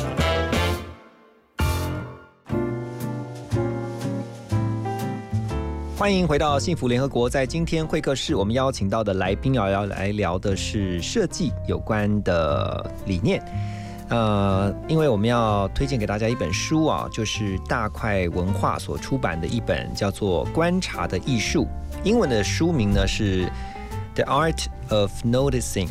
欢迎回到幸福联合国。在今天会客室，我们邀请到的来宾要要来聊的是设计有关的理念。呃，因为我们要推荐给大家一本书啊，就是大块文化所出版的一本叫做《观察的艺术》，英文的书名呢是《The Art of Noticing》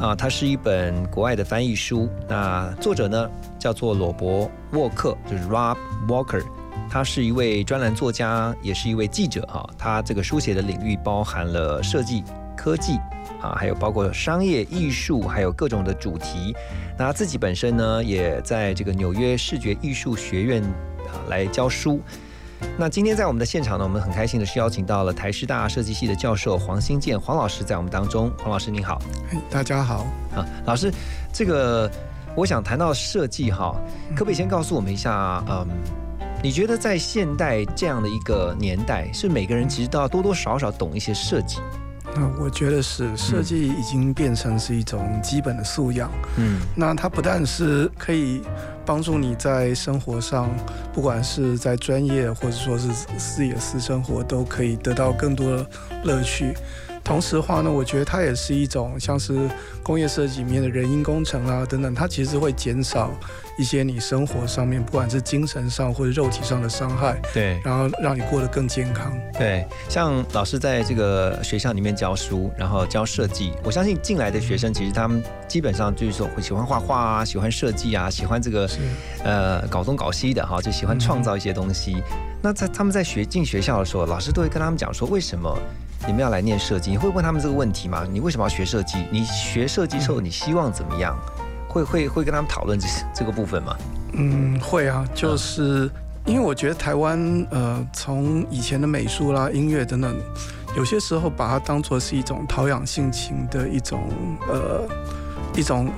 啊，它是一本国外的翻译书。那作者呢叫做罗伯沃克，就是 Rob Walker。他是一位专栏作家，也是一位记者哈。他这个书写的领域包含了设计、科技啊，还有包括商业、艺术，还有各种的主题。那他自己本身呢，也在这个纽约视觉艺术学院啊来教书。那今天在我们的现场呢，我们很开心的是邀请到了台师大设计系的教授黄新建黄老师在我们当中。黄老师您好，大家好啊，老师，这个我想谈到设计哈，可不可以先告诉我们一下，嗯？你觉得在现代这样的一个年代，是每个人其实都要多多少少懂一些设计？那我觉得是，设计已经变成是一种基本的素养。嗯，那它不但是可以帮助你在生活上，不管是在专业或者说是私野私生活，都可以得到更多的乐趣。同时的话呢，我觉得它也是一种像是工业设计里面的人因工程啊等等，它其实会减少一些你生活上面不管是精神上或者肉体上的伤害，对，然后让你过得更健康。对，像老师在这个学校里面教书，然后教设计，我相信进来的学生其实他们基本上就是说会喜欢画画啊，喜欢设计啊，喜欢这个呃搞东搞西的哈，就喜欢创造一些东西。那在他们在学进学校的时候，老师都会跟他们讲说为什么。你们要来念设计，你会问他们这个问题吗？你为什么要学设计？你学设计之后，你希望怎么样？会会 会跟他们讨论这这个部分吗？嗯，会啊，就是因为我觉得台湾呃，从以前的美术啦、音乐等等，有些时候把它当做是一种陶养性情的一种呃一种。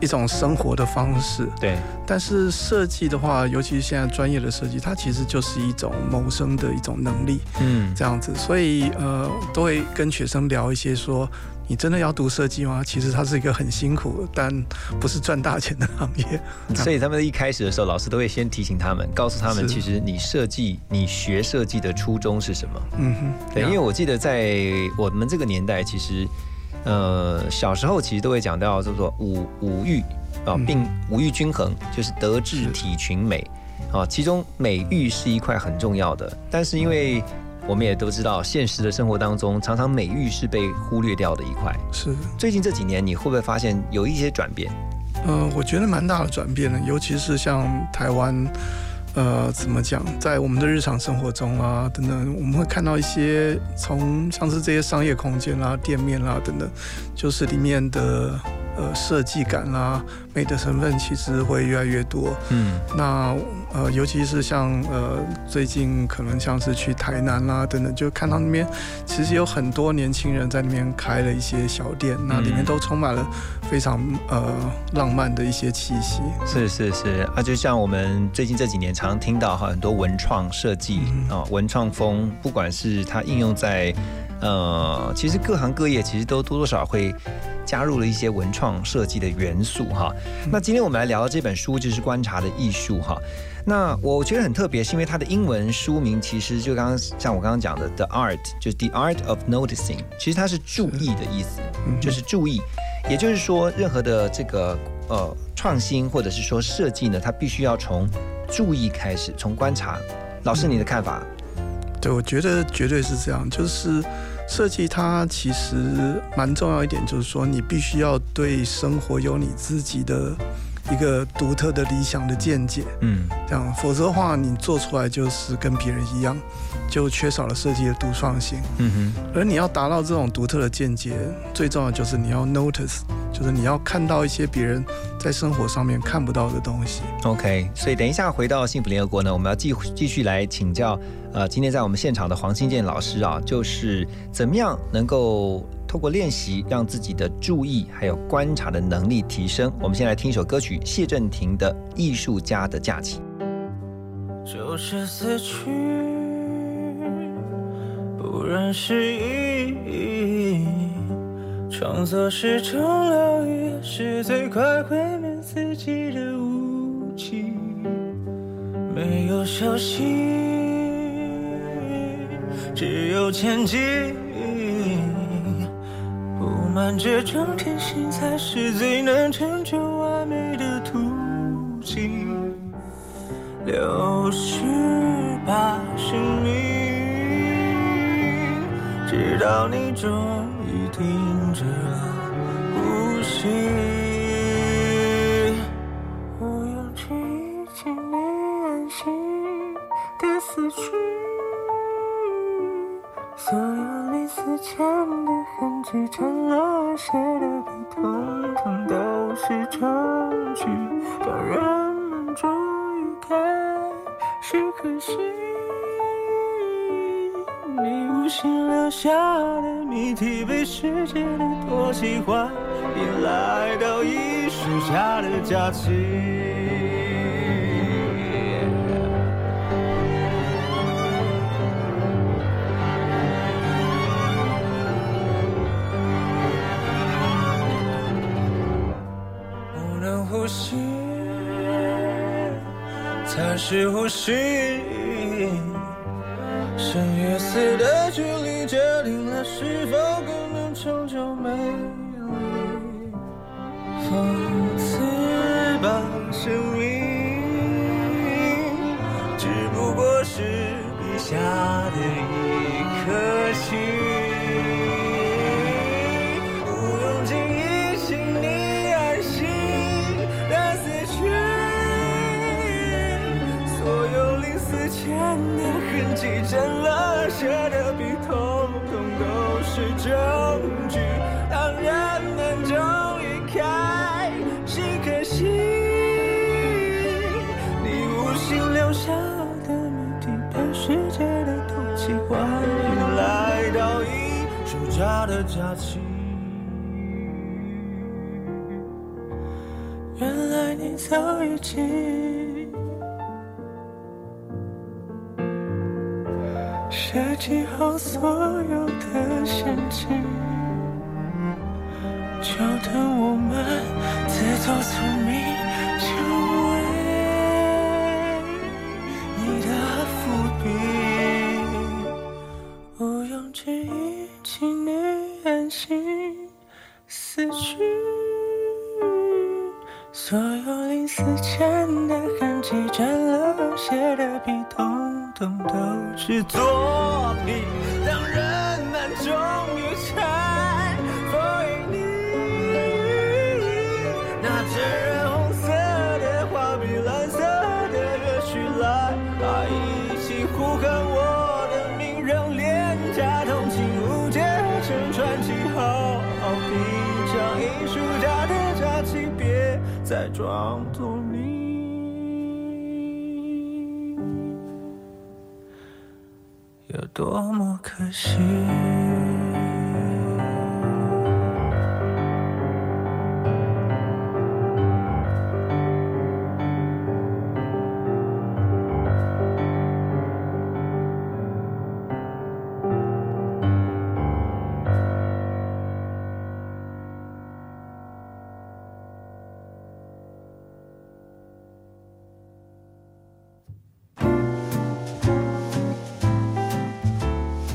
一种生活的方式，对。但是设计的话，尤其是现在专业的设计，它其实就是一种谋生的一种能力，嗯，这样子。所以呃，都会跟学生聊一些说，你真的要读设计吗？其实它是一个很辛苦，但不是赚大钱的行业。所以他们一开始的时候，老师都会先提醒他们，告诉他们，其实你设计，你学设计的初衷是什么？嗯哼，对。因为我记得在我们这个年代，其实。呃，小时候其实都会讲到叫做五五育啊，并五育均衡，就是德智体群美啊。其中美育是一块很重要的，但是因为我们也都知道，现实的生活当中，常常美育是被忽略掉的一块。是。最近这几年，你会不会发现有一些转变？嗯，我觉得蛮大的转变的，尤其是像台湾。呃，怎么讲？在我们的日常生活中啊，等等，我们会看到一些从像是这些商业空间啦、店面啦等等，就是里面的呃设计感啦、美的成分其实会越来越多。嗯，那。呃，尤其是像呃，最近可能像是去台南啦等等，就看到那边其实有很多年轻人在那边开了一些小店，那里面都充满了非常呃浪漫的一些气息。是是是，啊，就像我们最近这几年常听到哈，很多文创设计啊，文创风，不管是它应用在呃，其实各行各业其实都多多少少会加入了一些文创设计的元素哈。那今天我们来聊的这本书就是《观察的艺术》哈。那我觉得很特别，是因为它的英文书名其实就刚刚像我刚刚讲的，The Art 就是 The Art of Noticing，其实它是注意的意思，就是注意。也就是说，任何的这个呃创新或者是说设计呢，它必须要从注意开始，从观察。老师，你的看法？对，我觉得绝对是这样。就是设计它其实蛮重要一点，就是说你必须要对生活有你自己的。一个独特的理想的见解，嗯，这样，否则的话，你做出来就是跟别人一样，就缺少了设计的独创性。嗯哼，而你要达到这种独特的见解，最重要就是你要 notice，就是你要看到一些别人在生活上面看不到的东西。OK，所以等一下回到幸福联合国呢，我们要继继续来请教，呃，今天在我们现场的黄新建老师啊，就是怎么样能够透过练习，让自己的注意还有观察的能力提升。我们先来听一首歌曲，谢震廷的《艺术家的假期》。就是死去，不认识意义。创作是种疗愈，是最快毁灭自己的武器。没有休息，只有前进。布满这种天性，才是最能成就完美的途径。流逝吧，生命，直到你终痕迹，沾了谁的笔，统统都是证据，让人们终于开始可惜。你无心留下的谜题，被世界的唾弃换你来到艺术家的假期。是呼吸。生与死的距离，决定了是否更能成就美丽。讽刺吧，生命，只不过是笔下早已经设计好所有的陷阱，就等我们自作聪明，成为你的伏笔。毋庸置疑，请你安心死去。所有临死前的痕迹，沾了血的笔，统统都是作品，让人们终于才当作你。有多么可惜。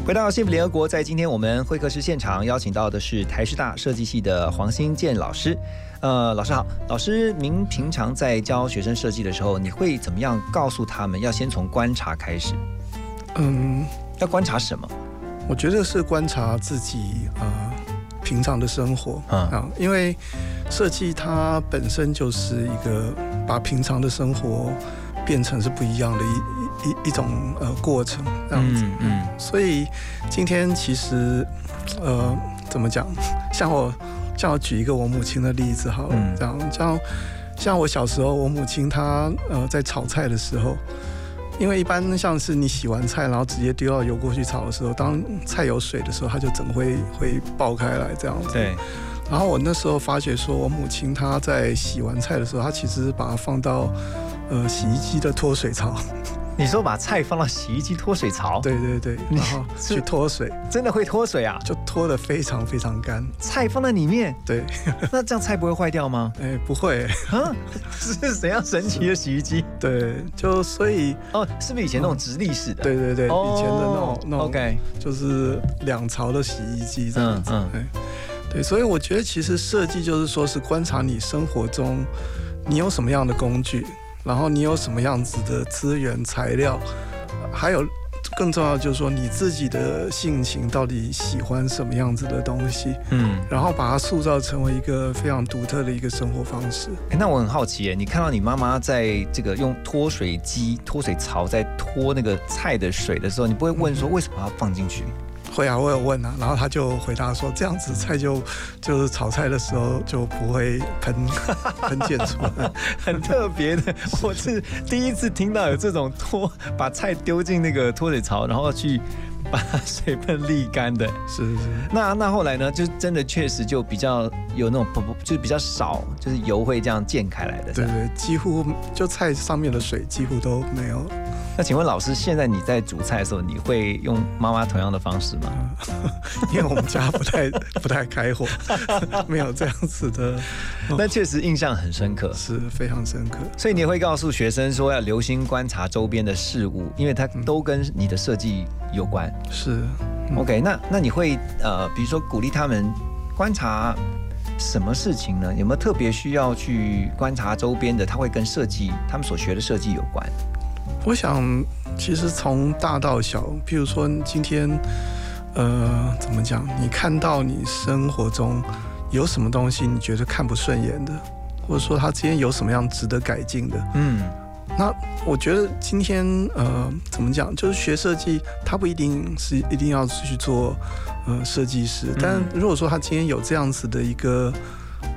回到幸福联合国，在今天我们会客室现场邀请到的是台师大设计系的黄新建老师。呃，老师好，老师，您平常在教学生设计的时候，你会怎么样告诉他们要先从观察开始？嗯，要观察什么？我觉得是观察自己呃平常的生活嗯啊，因为设计它本身就是一个把平常的生活变成是不一样的一一一一种呃过程这样子。嗯嗯所以今天其实呃怎么讲，像我像我举一个我母亲的例子好了，嗯这样像像我小时候，我母亲她呃在炒菜的时候，因为一般像是你洗完菜，然后直接丢到油锅去炒的时候，当菜有水的时候，它就整会会爆开来这样子。对，然后我那时候发觉说，我母亲她在洗完菜的时候，她其实把它放到呃洗衣机的脱水槽，你说把菜放到洗衣机脱水槽，对对对，然后去脱水，真的会脱水啊？就脱得非常非常干。菜放在里面，对，那这样菜不会坏掉吗？哎，不会，啊，是怎样神奇的洗衣机？对，就所以，哦，是不是以前那种直立式的？对对对，哦，以前的那种那种 OK，就是两槽的洗衣机这样子。嗯哎，对，所以我觉得其实设计就是说是观察你生活中你有什么样的工具，然后你有什么样子的资源材料，还有更重要就是说你自己的性情到底喜欢什么样子的东西，嗯。然后把它塑造成为一个非常独特的一个生活方式。欸那我很好奇耶，你看到你妈妈在这个用脱水机、脱水槽在脱那个菜的水的时候，你不会问说为什么要放进去？会啊，我有问啊，然后他就回答说，这样子菜就就是炒菜的时候就不会喷 喷溅出来。很特别的，我是第一次听到有这种拖把菜丢进那个脱水槽，然后去水分沥干的。是是是，那那后来呢，就真的确实就比较有那种不不，就是比较少，就是油会这样溅开来的。对对，几乎就菜上面的水几乎都没有。那请问老师，现在你在煮菜的时候，你会用妈妈同样的方式吗？因为我们家不太 不太开火，没有这样子的，那确实印象很深刻。是非常深刻。所以你会告诉学生说要留心观察周边的事物，因为它都跟你的设计有关。是，嗯 OK，那那你会呃，比如说鼓励他们观察什么事情呢？有没有特别需要去观察周边的？他会跟设计他们所学的设计有关。我想其实从大到小，譬如说今天，呃，怎么讲？你看到你生活中有什么东西你觉得看不顺眼的，或者说他今天有什么样值得改进的？嗯那我觉得今天呃，怎么讲？就是学设计，他不一定是一定要去做呃设计师，但如果说他今天有这样子的一个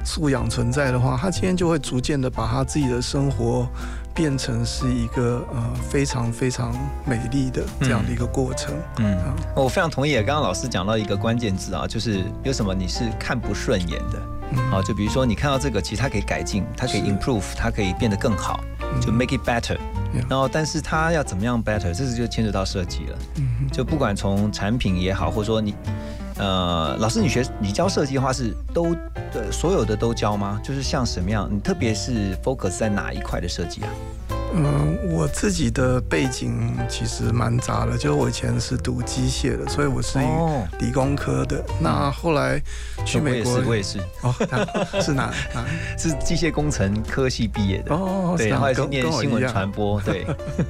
素养存在的话，他今天就会逐渐的把他自己的生活变成是一个呃非常非常美丽的这样的一个过程。嗯啊，我非常同意。刚刚老师讲到一个关键字啊，就是有什么你是看不顺眼的。嗯好，就比如说你看到这个，其实它可以改进，它可以 improve，它可以变得更好，就 make it better。然后，但是它要怎么样 better，这是就牵扯到设计了。嗯就不管从产品也好，或者说你，呃，老师你学你教设计的话是都呃所有的都教吗？就是像什么样？你特别是 focus 在哪一块的设计啊？嗯，我自己的背景其实蛮杂的，就是我以前是读机械的，所以我是哦，理工科的。那后来去美国我也是，我也是，哦，哪是哪哪？是机械工程科系毕业的。哦，对，然后也是跟念新闻传播，对，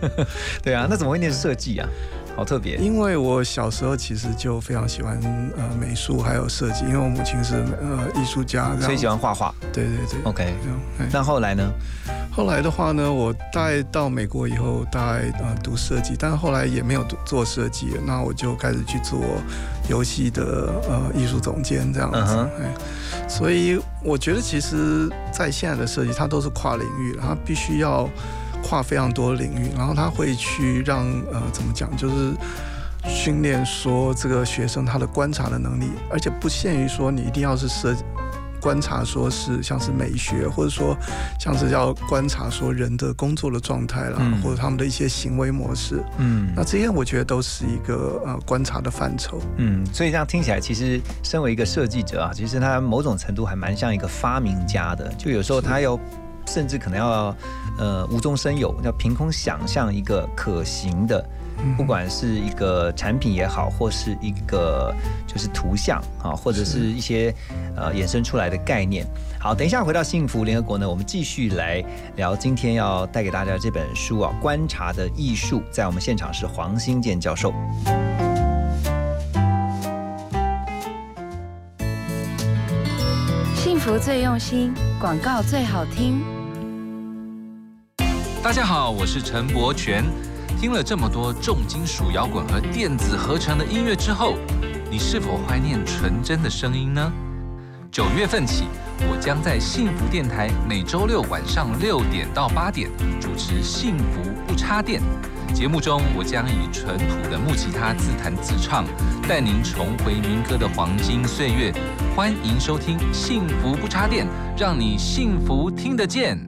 对啊，那怎么会念设计啊？好特别，因为我小时候其实就非常喜欢呃美术还有设计，因为我母亲是呃艺术家，所以喜欢画画。对对对。OK，这样哎那后来呢？后来的话呢，我大概到美国以后，大概呃读设计，但后来也没有读做设计，那我就开始去做游戏的呃艺术总监这样子。嗯哼哎，所以我觉得其实，在现在的设计，它都是跨领域，它必须要跨非常多领域，然后他会去让呃怎么讲，就是。训练说这个学生他的观察的能力，而且不限于说你一定要是设观察，说是像是美学，或者说像是要观察说人的工作的状态啦，嗯或者他们的一些行为模式。嗯那这些我觉得都是一个呃观察的范畴。嗯，所以这样听起来，其实身为一个设计者啊，其实他某种程度还蛮像一个发明家的。就有时候他要，甚至可能要呃无中生有，要凭空想象一个可行的。不管是一个产品也好，或是一个就是图像啊，或者是一些呃衍生出来的概念。好，等一下回到幸福联合国呢，我们继续来聊今天要带给大家这本书啊，《观察的艺术》。在我们现场是黄新建教授。幸福最用心，广告最好听。大家好，我是陈柏权。听了这么多重金属摇滚和电子合成的音乐之后，你是否怀念纯真的声音呢？九月份起，我将在幸福电台每周六晚上六点到八点主持《幸福不插电》节目中，我将以淳朴的木吉他自弹自唱，带您重回民歌的黄金岁月。欢迎收听《幸福不插电》，让你幸福听得见。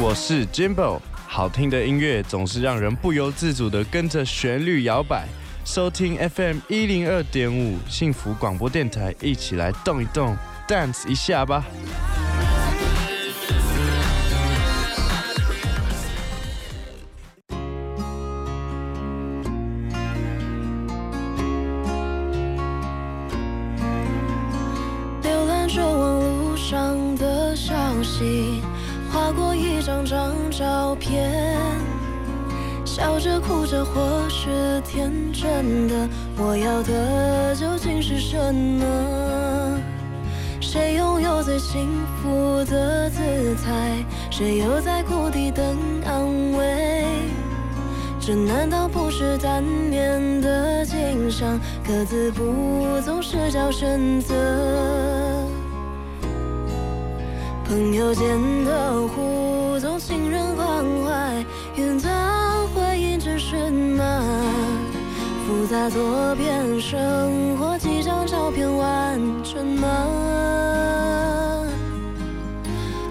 我是 Jimbo，好听的音乐总是让人不由自主的跟着旋律摇摆。收听 FM 一零二点五幸福广播电台，一起来动一动，dance 一下吧。张张照片，笑着哭着或是天真的，我要的究竟是什么？谁拥有最幸福的姿态？谁又在谷底等安慰？这难道不是单面的景象？各自不总是叫选择。朋友间的互动，情人关怀，云淡回应只是吗？复杂多变生活，几张照片完整吗？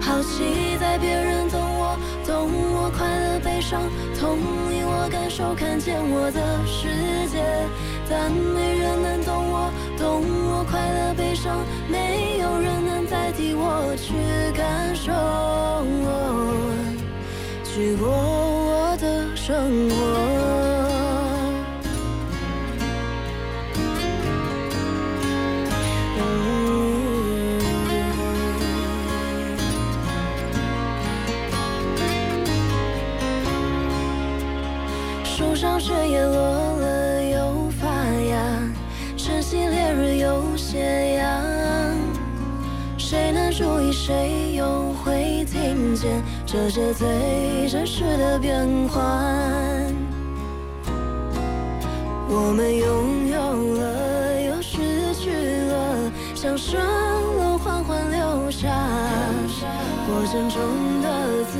好奇在别人懂我，懂我快乐悲伤，同意我感受，看见我的世界，但没人能懂我，懂我快乐悲伤，没有人能代替我去感受，去过我的生活。树上雪也落了又发芽，晨曦烈日又斜阳。谁能注意，谁又会听见这些最真实的变幻？我们拥有了，又失去了，像生了缓缓流下。过程中的滋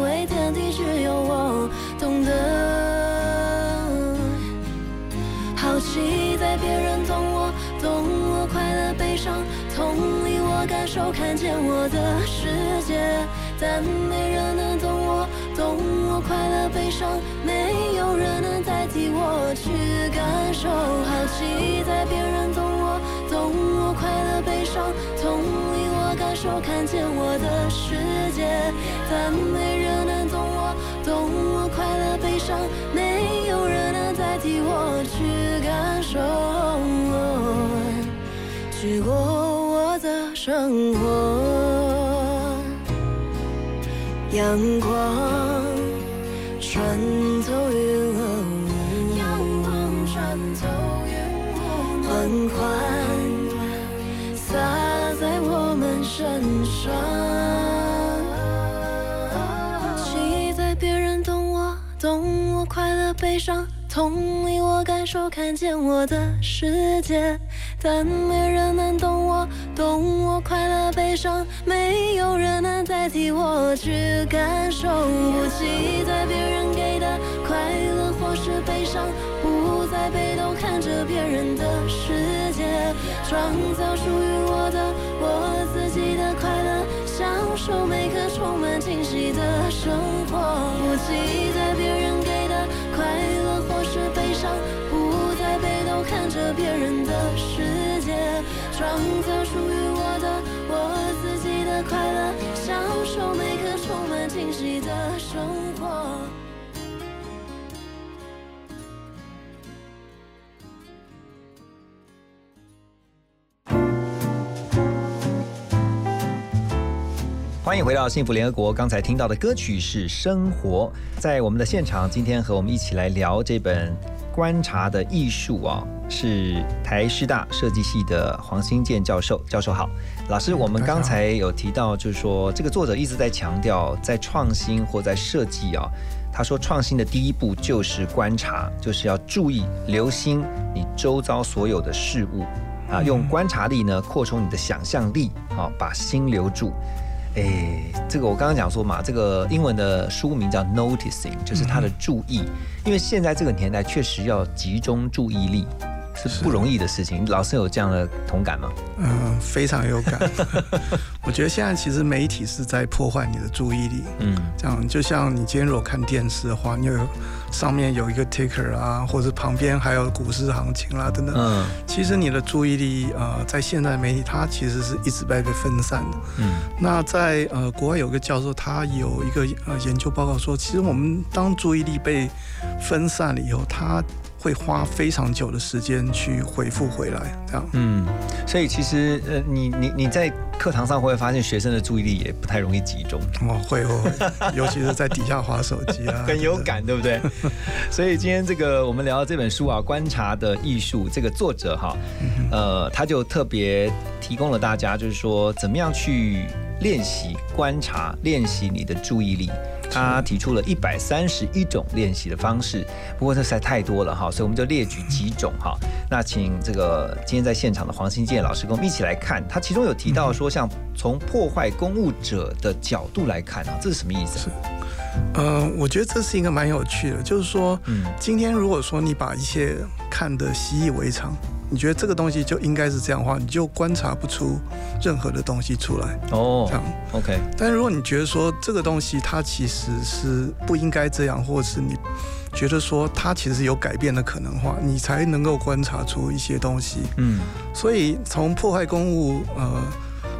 味，天地只有我懂得。好奇在别人懂我，懂我快乐悲伤，同理我感受，看见我的世界，但没人能懂我，懂我快乐悲伤，没有人能代替我去感受。好奇在别人懂我，懂我快乐悲伤，同理我感受，看见我的世界，但没人能懂我，懂我快乐悲伤，没有人能代替我去感受，去过我的生活。阳光穿透云雾，阳光穿透云雾，缓缓洒在我们身上。期待别人懂我，懂我快乐悲伤，同理我感受，看见我的世界，但没人能懂我，懂我快乐悲伤，没有人能代替我去感受。不期待别人给的快乐或是悲伤，不再被动看着别人的世界，创造属于我的我自己的快乐，享受每个充满惊喜的生活。不期待别人给的快乐或是悲伤，不再被动看着别人的世界，创造属于我的我自己的快乐享受每刻充满惊喜的生活。欢迎回到幸福联合国刚才听到的歌曲是生活。在我们的现场今天和我们一起来聊这本观察的艺术》啊，是台师大设计系的黄新建教授。教授好，老师，我们刚才有提到，就是说这个作者一直在强调，在创新或在设计啊，他说创新的第一步就是观察，就是要注意、留心你周遭所有的事物啊，用观察力呢扩充你的想象力，好，把心留住。哎，这个我刚刚讲说嘛，这个英文的书名叫 noticing，就是他的注意，因为现在这个年代确实要集中注意力是不容易的事情。老师有这样的同感吗？嗯，非常有感。我觉得现在其实媒体是在破坏你的注意力。嗯，这样就像你今天如果看电视的话，你有上面有一个 ticker 啊，或者旁边还有股市行情啦等等。嗯，其实你的注意力呃，在现在媒体它其实是一直在被分散的。嗯，那在呃国外有个教授，他有一个呃研究报告说，其实我们当注意力被分散了以后，他会花非常久的时间去回复回来，这样。嗯，所以其实呃，你你你在课堂上会发现学生的注意力也不太容易集中。哦，会哦，尤其是在底下划手机啊，很有感，对不对？所以今天这个我们聊这本书啊，《观察的艺术》，这个作者哈，呃，他就特别提供了大家，就是说怎么样去练习观察，练习你的注意力。他提出了一百三十一种练习的方式，不过这实在太多了哈，所以我们就列举几种哈。那请这个今天在现场的黄新建老师跟我们一起来看，他其中有提到说，像从破坏公务者的角度来看啊，这是什么意思？是，呃，我觉得这是一个蛮有趣的，就是说，嗯，今天如果说你把一些看得习以为常。你觉得这个东西就应该是这样的话，你就观察不出任何的东西出来哦。这样，OK。但如果你觉得说这个东西它其实是不应该这样，或者是你觉得说它其实有改变的可能话，你才能够观察出一些东西。嗯。所以从破坏公务呃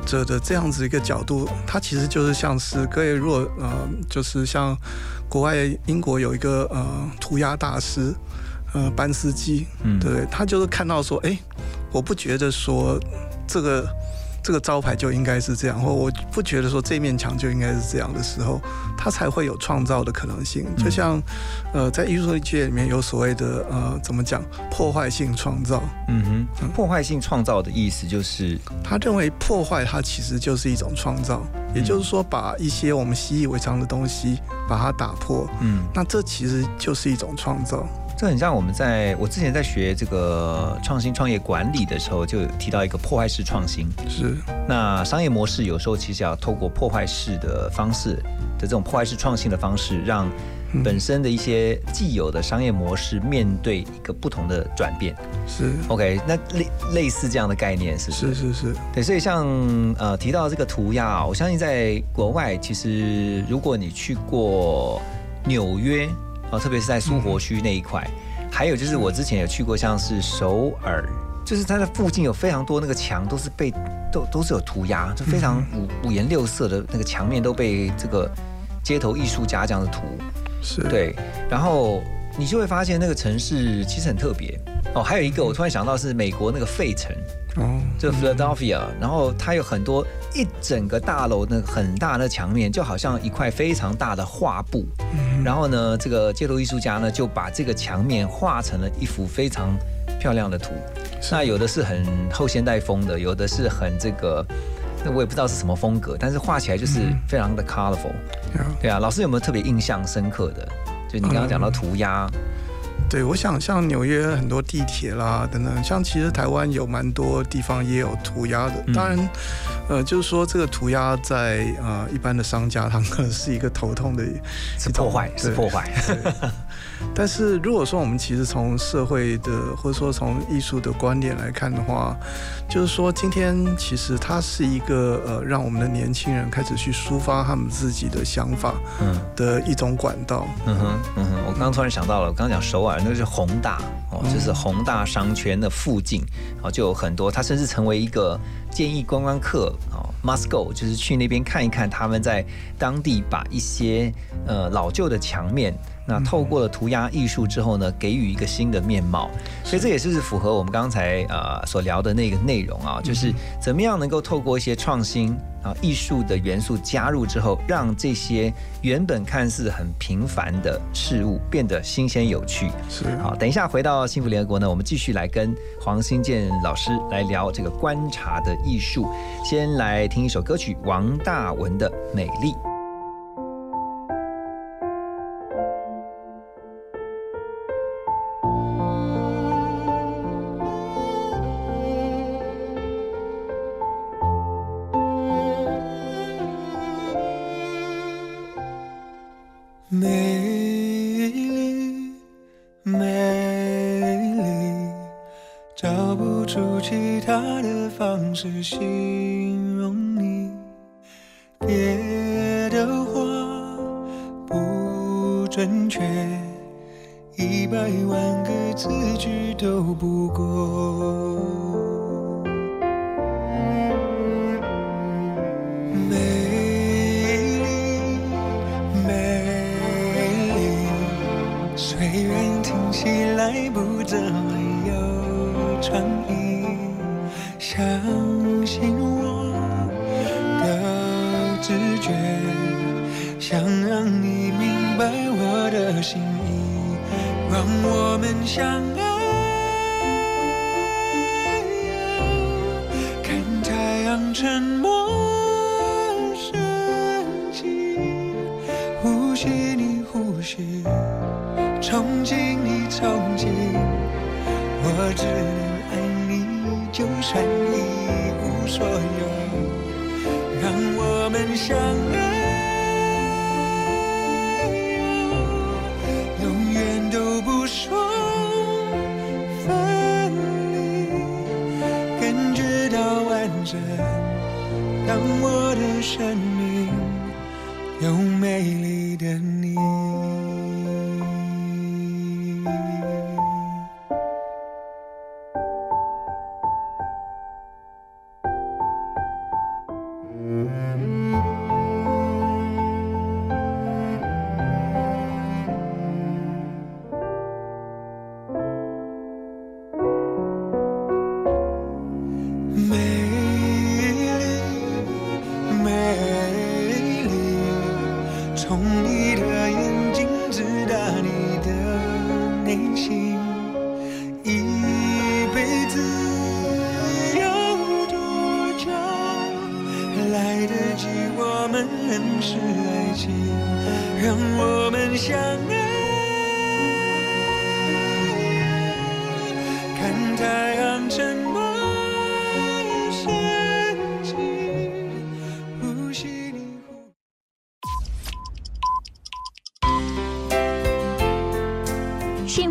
者的这样子一个角度，它其实就是像是各位若呃，就是像国外英国有一个呃涂鸦大师。呃，班司机，嗯，对，他就是看到说，哎，我不觉得说这个这个招牌就应该是这样，或我不觉得说这面墙就应该是这样的时候，他才会有创造的可能性。就像，呃，在艺术界里面有所谓的呃，怎么讲，破坏性创造。嗯哼，破坏性创造的意思就是，他认为破坏它其实就是一种创造，也就是说，把一些我们习以为常的东西把它打破。嗯，那这其实就是一种创造。这很像我们在我之前在学这个创新创业管理的时候，就有提到一个破坏式创新。是，那商业模式有时候其实要透过破坏式的方式的这种破坏式创新的方式，让本身的一些既有的商业模式面对一个不同的转变。是，OK，那类类似这样的概念是是是是，对，所以像呃提到这个涂鸦啊，我相信在国外其实如果你去过纽约。哦，特别是在苏活区那一块，还有就是我之前有去过，像是首尔，就是它的附近有非常多那个墙都是被都都是有涂鸦，就非常五五颜六色的那个墙面都被这个街头艺术家这样的涂，是对，然后你就会发现那个城市其实很特别哦。还有一个我突然想到是美国那个费城。哦，就 Philadelphia，然后它有很多一整个大楼那个很大的墙面，就好像一块非常大的画布。然后呢，这个街头艺术家呢就把这个墙面画成了一幅非常漂亮的图。那有的是很后现代风的，有的是很这个，那我也不知道是什么风格，但是画起来就是非常的 colorful。对啊，老师有没有特别印象深刻的？就你刚刚讲到涂鸦。对，我想像纽约很多地铁啦等等，像其实台湾有蛮多地方也有涂鸦的。当然，呃，就是说这个涂鸦在呃一般的商家，他们是一个头痛的，是破坏，是破坏。但是如果说我们其实从社会的或者说从艺术的观点来看的话，就是说今天其实它是一个呃让我们的年轻人开始去抒发他们自己的想法的一种管道。嗯哼，嗯哼，我刚刚突然想到了，我刚刚讲首尔。那是宏大哦，就是宏大商圈的附近，然后就有很多，它甚至成为一个建议观光客哦，must go，就是去那边看一看他们在当地把一些呃老旧的墙面那透过了涂鸦艺术之后呢，给予一个新的面貌，所以这也是符合我们刚才呃所聊的那个内容啊，就是怎么样能够透过一些创新啊艺术的元素加入之后，让这些原本看似很平凡的事物变得新鲜有趣。是好，等一下回到幸福联合国呢，我们继续来跟黄新建老师来聊这个观察的艺术。先来听一首歌曲，王大文的《美丽》。直觉，想让你明白我的心意，让我们相爱。看太阳沉没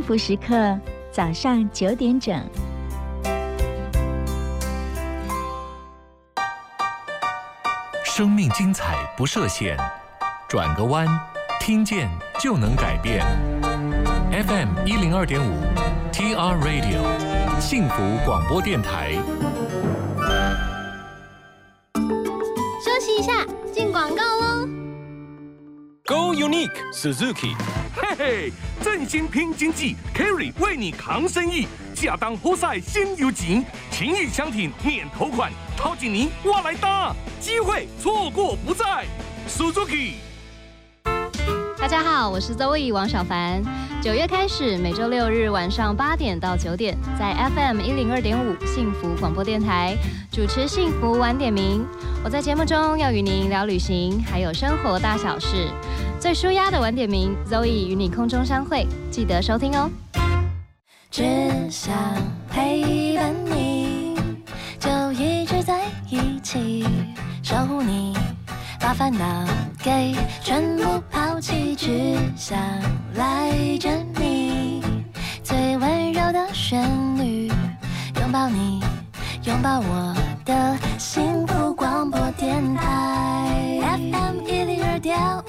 福时刻，早上九点整。生命精彩不设限，转个弯，听见就能改变。FM 一零二点五，TR Radio，幸福广播电台。休息一下，进广告喽。Go Unique Suzuki，嘿嘿，振兴拼经济，Kerry 为你扛生意，下当活塞先有情，情谊相挺免头款，掏紧您我来搭，机会错过不再，Suzuki。大家好，我是周易王小凡。九月开始，每周六日晚上八点到九点，在 FM 一零二点五幸福广播电台主持幸福晚点名。我在节目中要与您聊旅行，还有生活大小事。最舒压的晚点名，Zoe 与你空中相会，记得收听哦。只想陪伴你，就一直在一起，守护你，把烦恼给全部抛弃，只想赖着你，最温柔的旋律，拥抱你，拥抱我的幸福广播电台 FM 一零二点五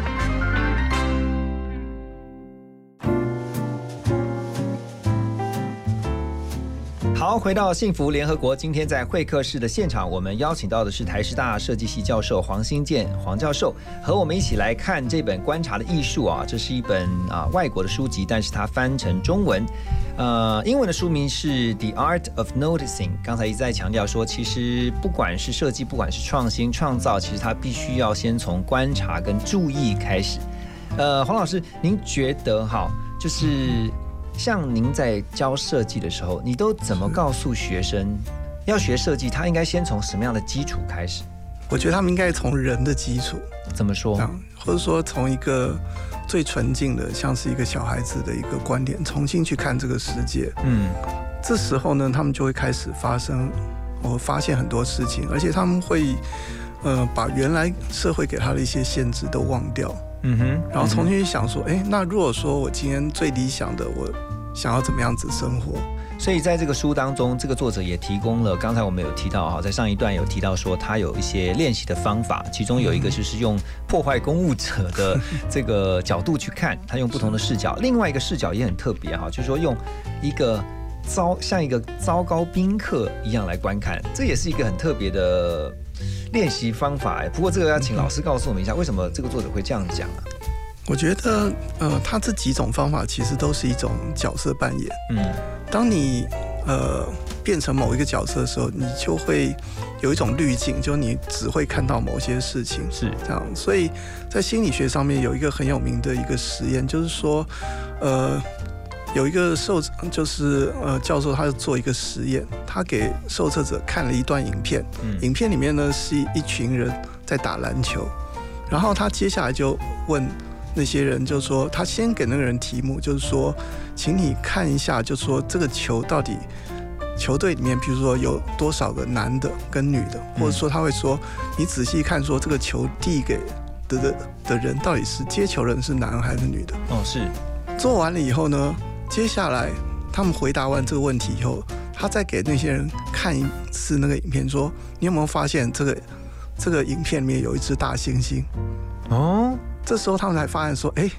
好，回到幸福联合国。今天在会客室的现场，我们邀请到的是台师大设计系教授黄新建黄教授，和我们一起来看这本《观察的艺术》啊。这是一本啊外国的书籍，但是它翻成中文，呃，英文的书名是《The Art of Noticing》。刚才一再强调说，其实不管是设计，不管是创新创造，其实它必须要先从观察跟注意开始。呃，黄老师，您觉得哈，就是。像您在教设计的时候，你都怎么告诉学生要学设计？他应该先从什么样的基础开始？我觉得他们应该从人的基础怎么说？或者说从一个最纯净的，像是一个小孩子的一个观点，重新去看这个世界。嗯，这时候呢，他们就会开始发生，我发现很多事情，而且他们会呃把原来社会给他的一些限制都忘掉。嗯哼，然后重新去想说，哎，那如果说我今天最理想的，我想要怎么样子生活？所以在这个书当中，这个作者也提供了，刚才我们有提到哈，在上一段有提到说，他有一些练习的方法，其中有一个就是用破坏公务者的 这个角度去看，他用不同的视角，另外一个视角也很特别哈，就是说用一个糟像一个糟糕宾客一样来观看，这也是一个很特别的。练习方法哎，不过这个要请老师告诉我们一下，为什么这个作者会这样讲啊？我觉得，呃，他这几种方法其实都是一种角色扮演。嗯，当你呃变成某一个角色的时候，你就会有一种滤镜，就你只会看到某些事情是这样。所以在心理学上面有一个很有名的一个实验，就是说，呃。有一个受就是呃教授，他做一个实验，他给受测者看了一段影片，影片里面呢是一群人在打篮球，然后他接下来就问那些人，就说他先给那个人题目，就是说，请你看一下，就说这个球到底球队里面，比如说有多少个男的跟女的，或者说他会说，你仔细看，说这个球递给的的的人到底是接球人是男还是女的？哦，是。做完了以后呢？接下来，他们回答完这个问题以后，他再给那些人看一次那个影片，说：“你有没有发现这个这个影片里面有一只大猩猩？”哦，这时候他们才发现说：“哎，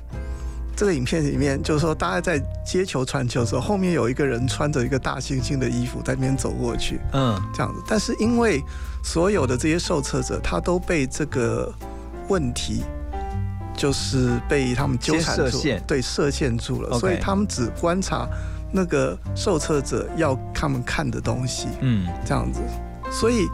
这个影片里面就是说，大家在接球传球的时候，后面有一个人穿着一个大猩猩的衣服在那边走过去。”嗯，这样子。但是因为所有的这些受测者，他都被这个问题。就是被他们纠缠住，对，射线住了，所以他们只观察那个受测者要他们看的东西，嗯，这样子。所以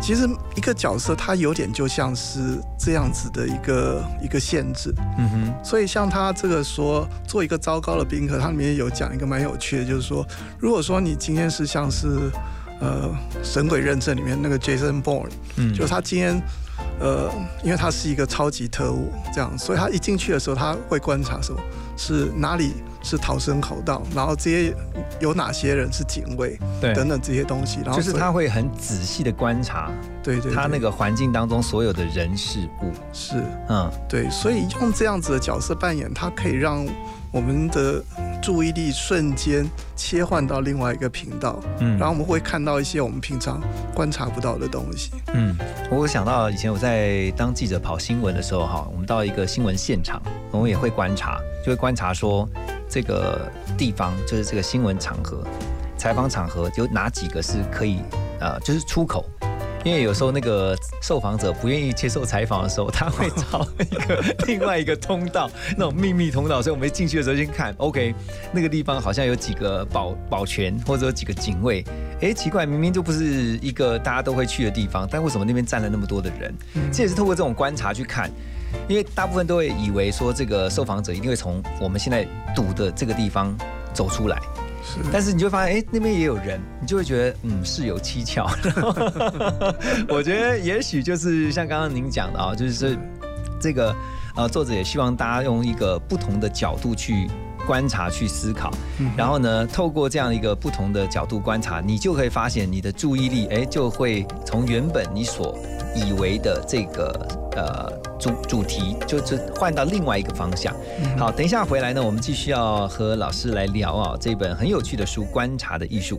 其实一个角色，他有点就像是这样子的一个一个限制，嗯哼。所以像他这个说做一个糟糕的宾客，他里面有讲一个蛮有趣的，就是说，如果说你今天是像是呃神鬼认证里面那个 Jason Bourne，嗯，就他今天。呃，因为他是一个超级特务，这样，所以他一进去的时候，他会观察什么，是哪里是逃生口道，然后这些有哪些人是警卫，对，等等这些东西，然后就是他会很仔细的观察，对对，他那个环境当中所有的人事物，是，嗯，对，所以用这样子的角色扮演，他可以让。我们的注意力瞬间切换到另外一个频道，嗯，然后我们会看到一些我们平常观察不到的东西。嗯，我想到以前我在当记者跑新闻的时候，哈，我们到一个新闻现场，我们也会观察，就会观察说这个地方就是这个新闻场合、采访场合有哪几个是可以，呃，就是出口。因为有时候那个受访者不愿意接受采访的时候，他会找一个另外一个通道，那种秘密通道。所以我们进去的时候先看，OK，那个地方好像有几个保保全或者有几个警卫。哎，奇怪，明明就不是一个大家都会去的地方，但为什么那边站了那么多的人？这也是透过这种观察去看，因为大部分都会以为说这个受访者一定会从我们现在堵的这个地方走出来。但是你就发现，哎，那边也有人，你就会觉得，嗯，事有蹊跷。我觉得也许就是像刚刚您讲的啊，就是这个呃，作者也希望大家用一个不同的角度去观察、去思考，然后呢，透过这样一个不同的角度观察，你就可以发现你的注意力，哎，就会从原本你所以为的这个呃主主题，就是换到另外一个方向。好，等一下回来呢，我们继续要和老师来聊啊这本很有趣的书《观察的艺术》。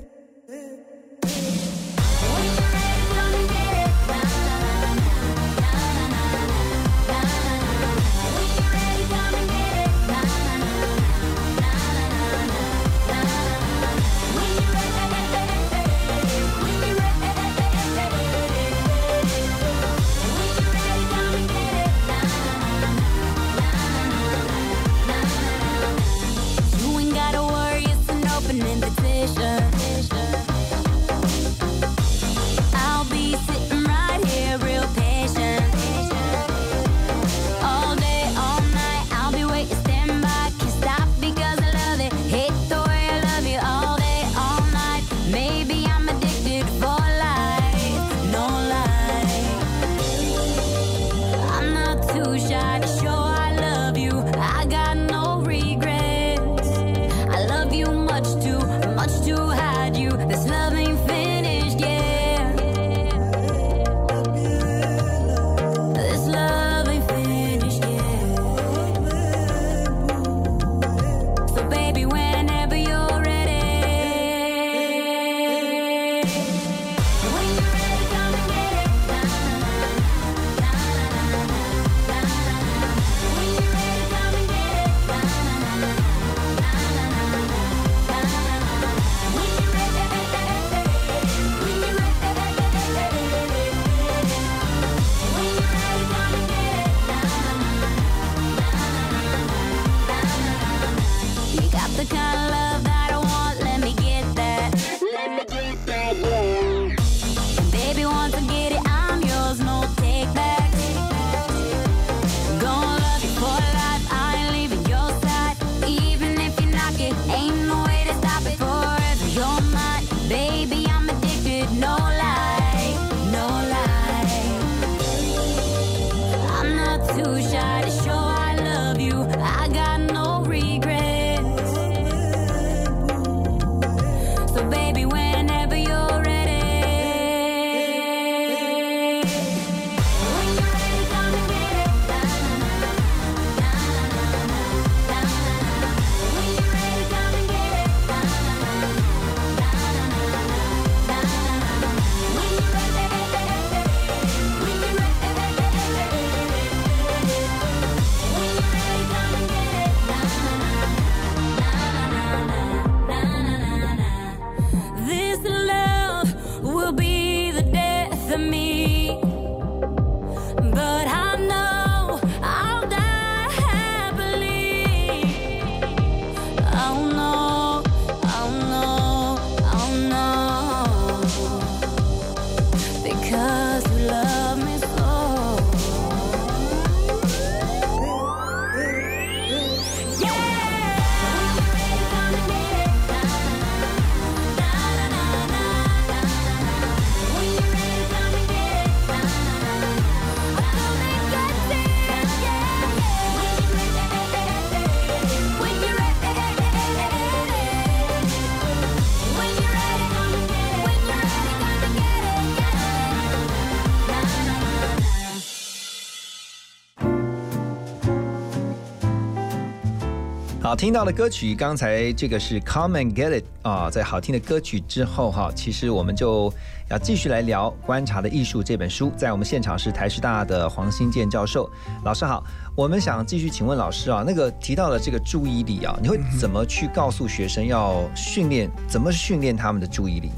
好，听到的歌曲，刚才这个是《Come and Get It》啊，在好听的歌曲之后哈，其实我们就要继续来聊《观察的艺术》这本书。在我们现场是台师大的黄新建教授，老师好。我们想继续请问老师啊，那个提到的这个注意力啊，你会怎么去告诉学生要训练，怎么训练他们的注意力？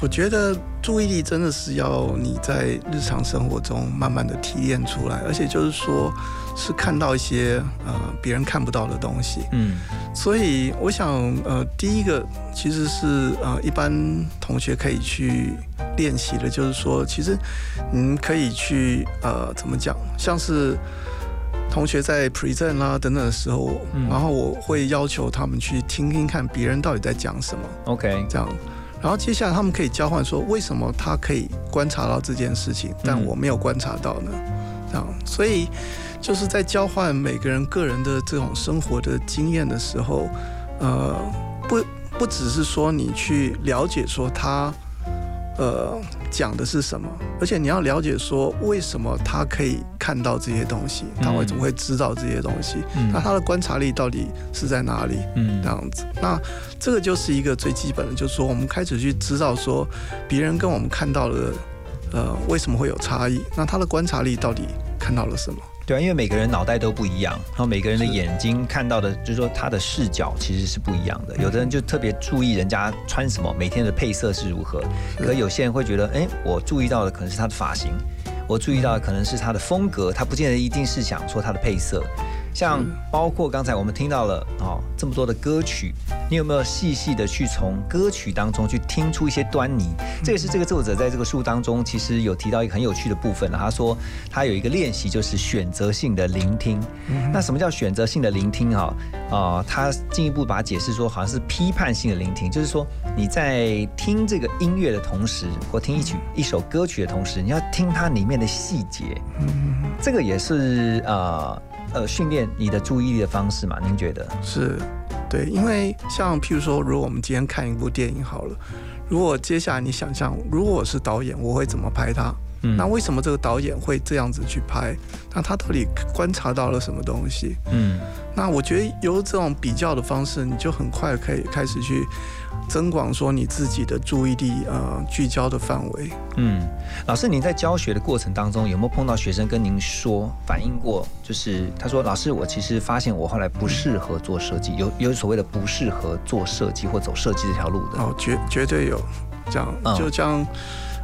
我觉得注意力真的是要你在日常生活中慢慢的提炼出来，而且就是说，是看到一些呃别人看不到的东西。嗯，所以我想呃，第一个其实是呃一般同学可以去练习的，就是说，其实您可以去呃怎么讲，像是。同学在 present 啦、等等的时候，嗯然后我会要求他们去听听看别人到底在讲什么。OK，这样，然后接下来他们可以交换说，为什么他可以观察到这件事情，但我没有观察到呢？这样，所以就是在交换每个人个人的这种生活的经验的时候，呃，不不只是说你去了解说他。呃，讲的是什么，而且你要了解说为什么他可以看到这些东西，他会怎么会知道这些东西？嗯那他的观察力到底是在哪里？嗯这样子，那这个就是一个最基本的，就是说我们开始去知道说别人跟我们看到的，呃，为什么会有差异？那他的观察力到底看到了什么？对啊，因为每个人脑袋都不一样，然后每个人的眼睛看到的，就是说他的视角其实是不一样的。有的人就特别注意人家穿什么，每天的配色是如何，可有些人会觉得，哎，我注意到的可能是他的发型，我注意到的可能是他的风格，他不见得一定是想说他的配色。像包括刚才我们听到了哦这么多的歌曲，你有没有细细的去从歌曲当中去听出一些端倪？这也是这个作者在这个书当中其实有提到一个很有趣的部分了。他说他有一个练习就是选择性的聆听。那什么叫选择性的聆听？哈啊，他进一步把它解释说好像是批判性的聆听，就是说你在听这个音乐的同时，或听一曲一首歌曲的同时，你要听它里面的细节。这个也是呃呃训练你的注意力的方式嘛？您觉得？是，对，因为像譬如说，如果我们今天看一部电影好了，如果接下来你想象，如果我是导演，我会怎么拍它？嗯那为什么这个导演会这样子去拍？那他到底观察到了什么东西？嗯那我觉得有这种比较的方式，你就很快可以开始去增广说你自己的注意力呃聚焦的范围。嗯，老师，您在教学的过程当中有没有碰到学生跟您说反映过？就是他说，老师，我其实发现我后来不适合做设计，有有所谓的不适合做设计或走设计这条路的。哦，绝绝对有，这样、嗯就像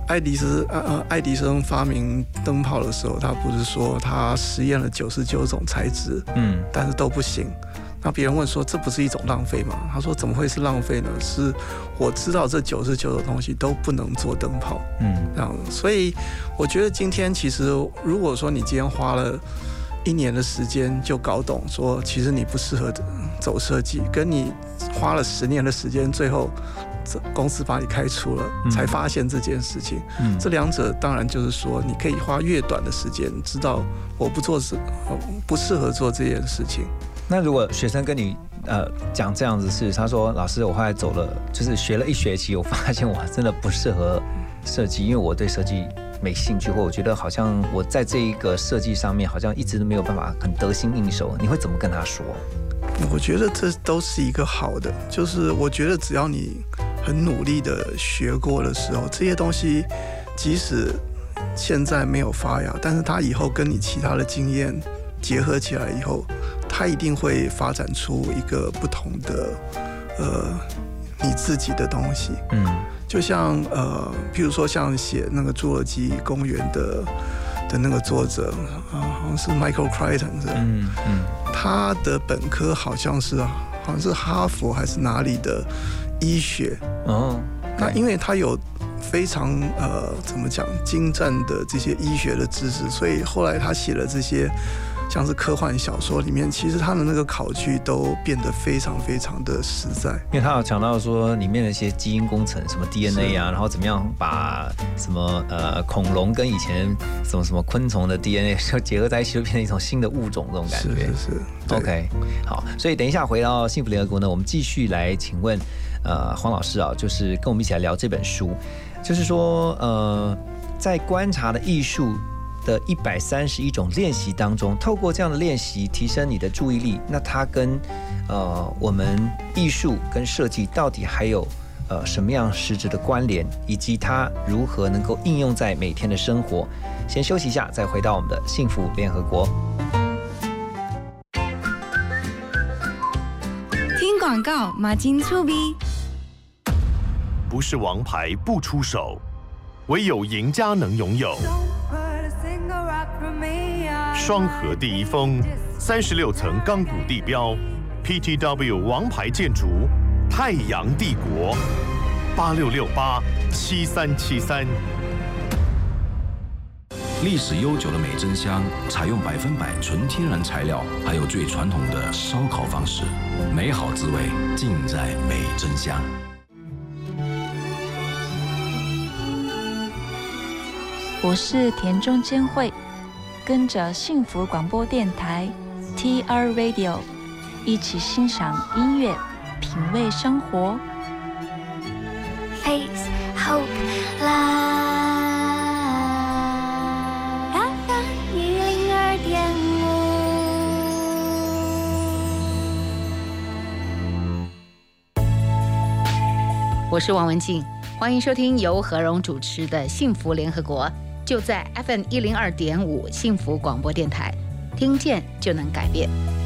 爱迪生呃呃爱迪生发明灯泡的时候，他不是说他实验了九十九种材质，嗯但是都不行。那别人问说这不是一种浪费吗？他说怎么会是浪费呢？是我知道这九十九种东西都不能做灯泡，嗯这样。所以我觉得今天其实如果说你今天花了一年的时间就搞懂说其实你不适合走设计，跟你花了十年的时间最后这公司把你开除了，嗯才发现这件事情。嗯这两者当然就是说，你可以花越短的时间，知道我不做事，呃不适合做这件事情。那如果学生跟你呃讲这样子是，他说老师，我后来走了，就是学了一学期，我发现我真的不适合设计，因为我对设计没兴趣，或我觉得好像我在这一个设计上面好像一直都没有办法很得心应手，你会怎么跟他说？我觉得这都是一个好的，就是我觉得只要你很努力的学过的时候，这些东西即使现在没有发芽，但是它以后跟你其他的经验结合起来以后，它一定会发展出一个不同的呃你自己的东西。嗯就像呃，譬如说像写那个《侏罗纪公园》的的那个作者啊、好像是 Michael Crichton 是吧？嗯嗯他的本科好像是好像是哈佛还是哪里的医学。哦，那因为他有非常呃怎么讲精湛的这些医学的知识，所以后来他写了这些像是科幻小说里面，其实他的那个考据都变得非常非常的实在。因为他有讲到说里面的一些基因工程，什么 DNA 啊，然后怎么样把什么呃恐龙跟以前什么什么昆虫的 DNA 就结合在一起，就变成一种新的物种，这种感觉。是是是 OK，好，所以等一下回到幸福联合国呢，我们继续来请问呃黄老师啊，就是跟我们一起来聊这本书，就是说呃在观察的艺术。的一百三十一种练习当中，透过这样的练习提升你的注意力，那它跟呃我们艺术跟设计到底还有呃什么样实质的关联，以及它如何能够应用在每天的生活？先休息一下，再回到我们的幸福联合国。听广告，马金粗逼。不是王牌不出手，唯有赢家能拥有。双河第一峰，三十六层钢骨地标，PTW 王牌建筑，太阳帝国，八六六八七三七三。历史悠久的美珍香，采用百分百纯天然材料，还有最传统的烧烤方式，美好滋味尽在美珍香。我是田中千惠，跟着幸福广播电台 TR Radio 一起欣赏音乐，品味生活。Face Hope Love。我是王文静，欢迎收听由何荣主持的《幸福联合国》。就在 fm 一零二点五幸福广播电台听见就能改变。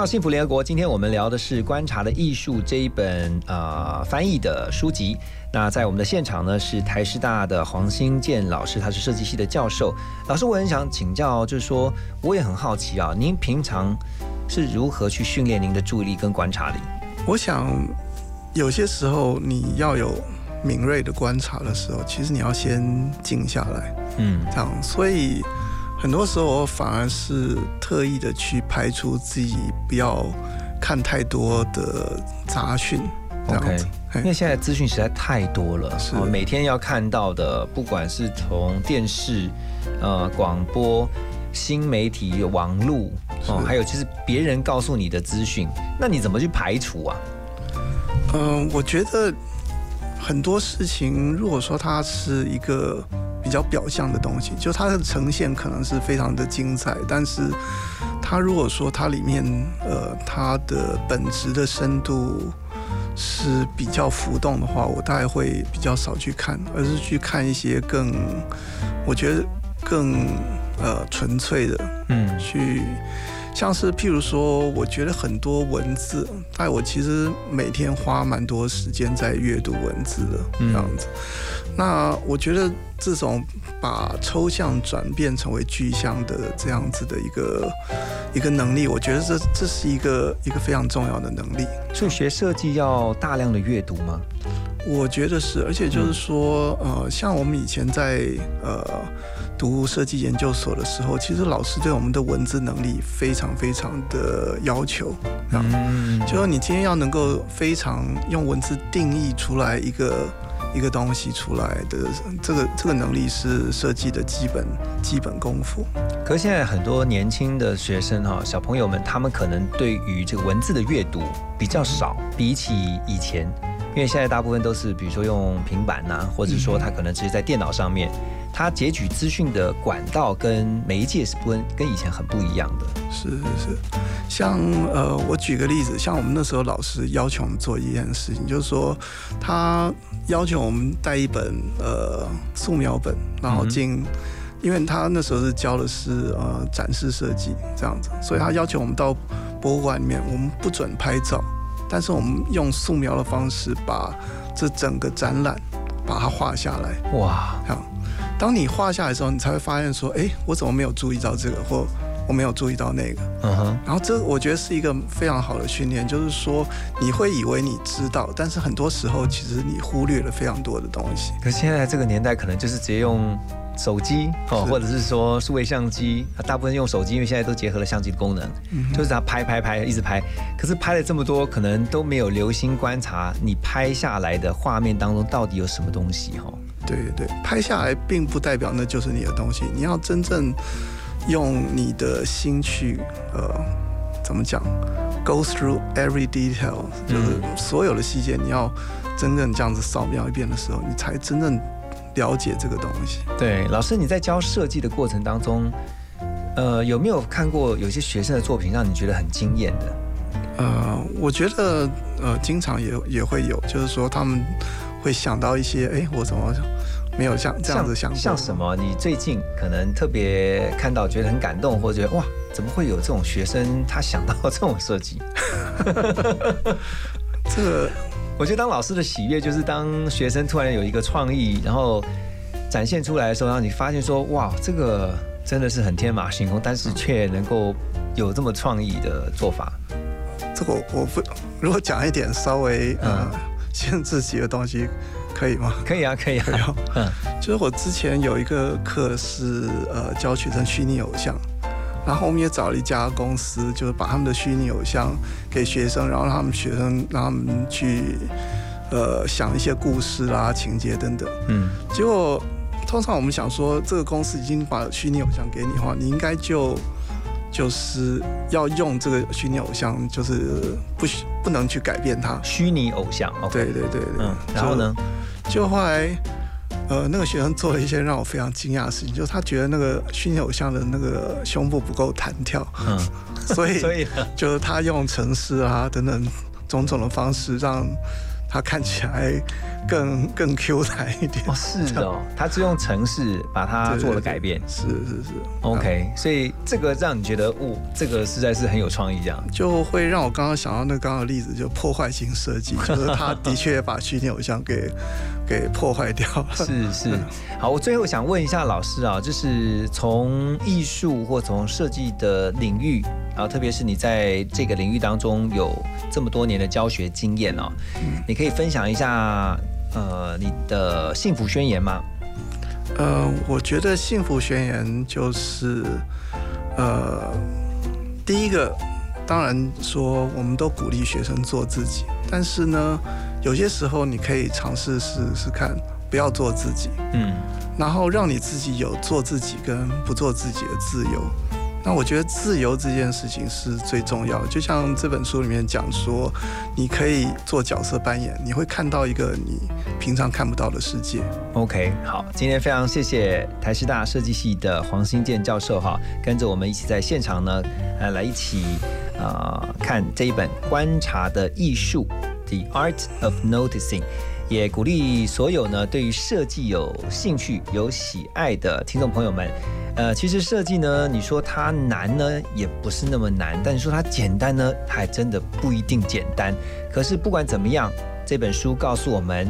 到幸福联合国，今天我们聊的是《观察的艺术》这一本呃翻译的书籍。那在我们的现场呢是台师大的黄新建老师，他是设计系的教授。老师，我很想请教，就是说我也很好奇啊，您平常是如何去训练您的注意力跟观察力？我想有些时候你要有敏锐的观察的时候，其实你要先静下来，嗯，这样。所以很多时候我反而是特意的去排除自己不要看太多的杂讯。OK，子因为现在资讯实在太多了，是哦每天要看到的，不管是从电视、呃广播、新媒体、网络，哦，还有就是别人告诉你的资讯，那你怎么去排除啊？嗯，我觉得很多事情，如果说它是一个比较表象的东西，就它的呈现可能是非常的精彩，但是它如果说它里面呃它的本质的深度是比较浮动的话，我大概会比较少去看，而是去看一些更我觉得更呃纯粹的，嗯，去。像是譬如说，我觉得很多文字，但我其实每天花蛮多时间在阅读文字的这样子。那我觉得这种把抽象转变成为具象的这样子的一个一个能力，我觉得这这是一个一个非常重要的能力。所以学设计要大量的阅读吗？我觉得是，而且就是说，呃，像我们以前在呃读设计研究所的时候，其实老师对我们的文字能力非常非常的要求，嗯，就说你今天要能够非常用文字定义出来一个一个东西出来的这个这个能力是设计的基本基本功夫。可是现在很多年轻的学生哈，小朋友们，他们可能对于这个文字的阅读比较少，比起以前，因为现在大部分都是比如说用平板呐、或者说他可能直接在电脑上面，他截取资讯的管道跟媒介是不跟跟以前很不一样的。是是是，像呃，我举个例子，像我们那时候老师要求我们做一件事情，就是说他要求我们带一本呃素描本，然后进，因为他那时候是教的是呃展示设计这样子，所以他要求我们到博物馆里面，我们不准拍照，但是我们用素描的方式把这整个展览把它画下来。哇，当你画下来的时候，你才会发现说，哎，我怎么没有注意到这个，或我没有注意到那个。嗯哼，然后这我觉得是一个非常好的训练，就是说你会以为你知道，但是很多时候其实你忽略了非常多的东西。可是现在这个年代，可能就是直接用手机哦，或者是说数位相机，啊大部分用手机，因为现在都结合了相机的功能，嗯就是它拍拍拍，一直拍。可是拍了这么多，可能都没有留心观察你拍下来的画面当中到底有什么东西哈。对对对，拍下来并不代表那就是你的东西，你要真正用你的心去呃怎么讲，go through every detail，就是所有的细节，你要真正这样子扫描一遍的时候，你才真正了解这个东西。对，老师你在教设计的过程当中，呃，有没有看过有些学生的作品让你觉得很惊艳的？呃，我觉得呃，经常也也会有，就是说他们会想到一些，哎，我怎么没有像这样子想过？像什么？你最近可能特别看到，觉得很感动，或者觉得哇，怎么会有这种学生他想到这种设计？这个，我觉得当老师的喜悦就是当学生突然有一个创意，然后展现出来的时候，然后你发现说，哇，这个真的是很天马行空，但是却能够有这么创意的做法。这个我我不，如果讲一点稍微呃 限制级的东西，可以吗？可以啊，可以啊。嗯，就是我之前有一个课是呃教学生虚拟偶像，然后我们也找了一家公司，就是把他们的虚拟偶像给学生，然后让他们学生让他们去呃想一些故事啦、情节等等。嗯，结果通常我们想说，这个公司已经把虚拟偶像给你的话，你应该就就是要用这个虚拟偶像，就是不许不能去改变它。虚拟偶像，对对对对。嗯，然后呢？就后来，呃，那个学生做了一些让我非常惊讶的事情，就是他觉得那个虚拟偶像的那个胸部不够弹跳，嗯，所以 所以就是他用程式啊等等种种的方式让。它看起来更更 Q 弹一点哦，是哦，他是用程式把它做了改变，是是是，OK，所以这个让你觉得，哦，这个实在是很有创意，这样就会让我刚刚想到那刚刚的例子，就破坏性设计，就是他的确把虚拟偶像给给破坏掉了。是是。好，我最后想问一下老师啊，就是从艺术或从设计的领域，然后特别是你在这个领域当中有这么多年的教学经验哦，你可以分享一下呃你的幸福宣言吗？呃，我觉得幸福宣言就是，呃，第一个，当然说我们都鼓励学生做自己，但是呢，有些时候你可以尝试试试看，不要做自己，嗯，然后让你自己有做自己跟不做自己的自由。那我觉得自由这件事情是最重要的，就像这本书里面讲说，你可以做角色扮演，你会看到一个你平常看不到的世界。OK，好，今天非常谢谢台师大设计系的黄新建教授哈，跟着我们一起在现场呢，呃，来一起呃看这一本《观察的艺术》（The Art of Noticing），也鼓励所有呢对于设计有兴趣、有喜爱的听众朋友们。呃，其实设计呢，你说它难呢，也不是那么难；但你说它简单呢，还真的不一定简单。可是不管怎么样，这本书告诉我们。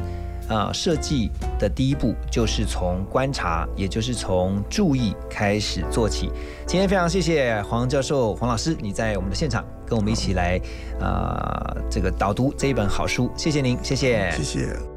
呃，设计的第一步就是从观察，也就是从注意开始做起。今天非常谢谢黄教授、黄老师，你在我们的现场跟我们一起来，啊，这个导读这一本好书，谢谢您，谢谢，谢谢。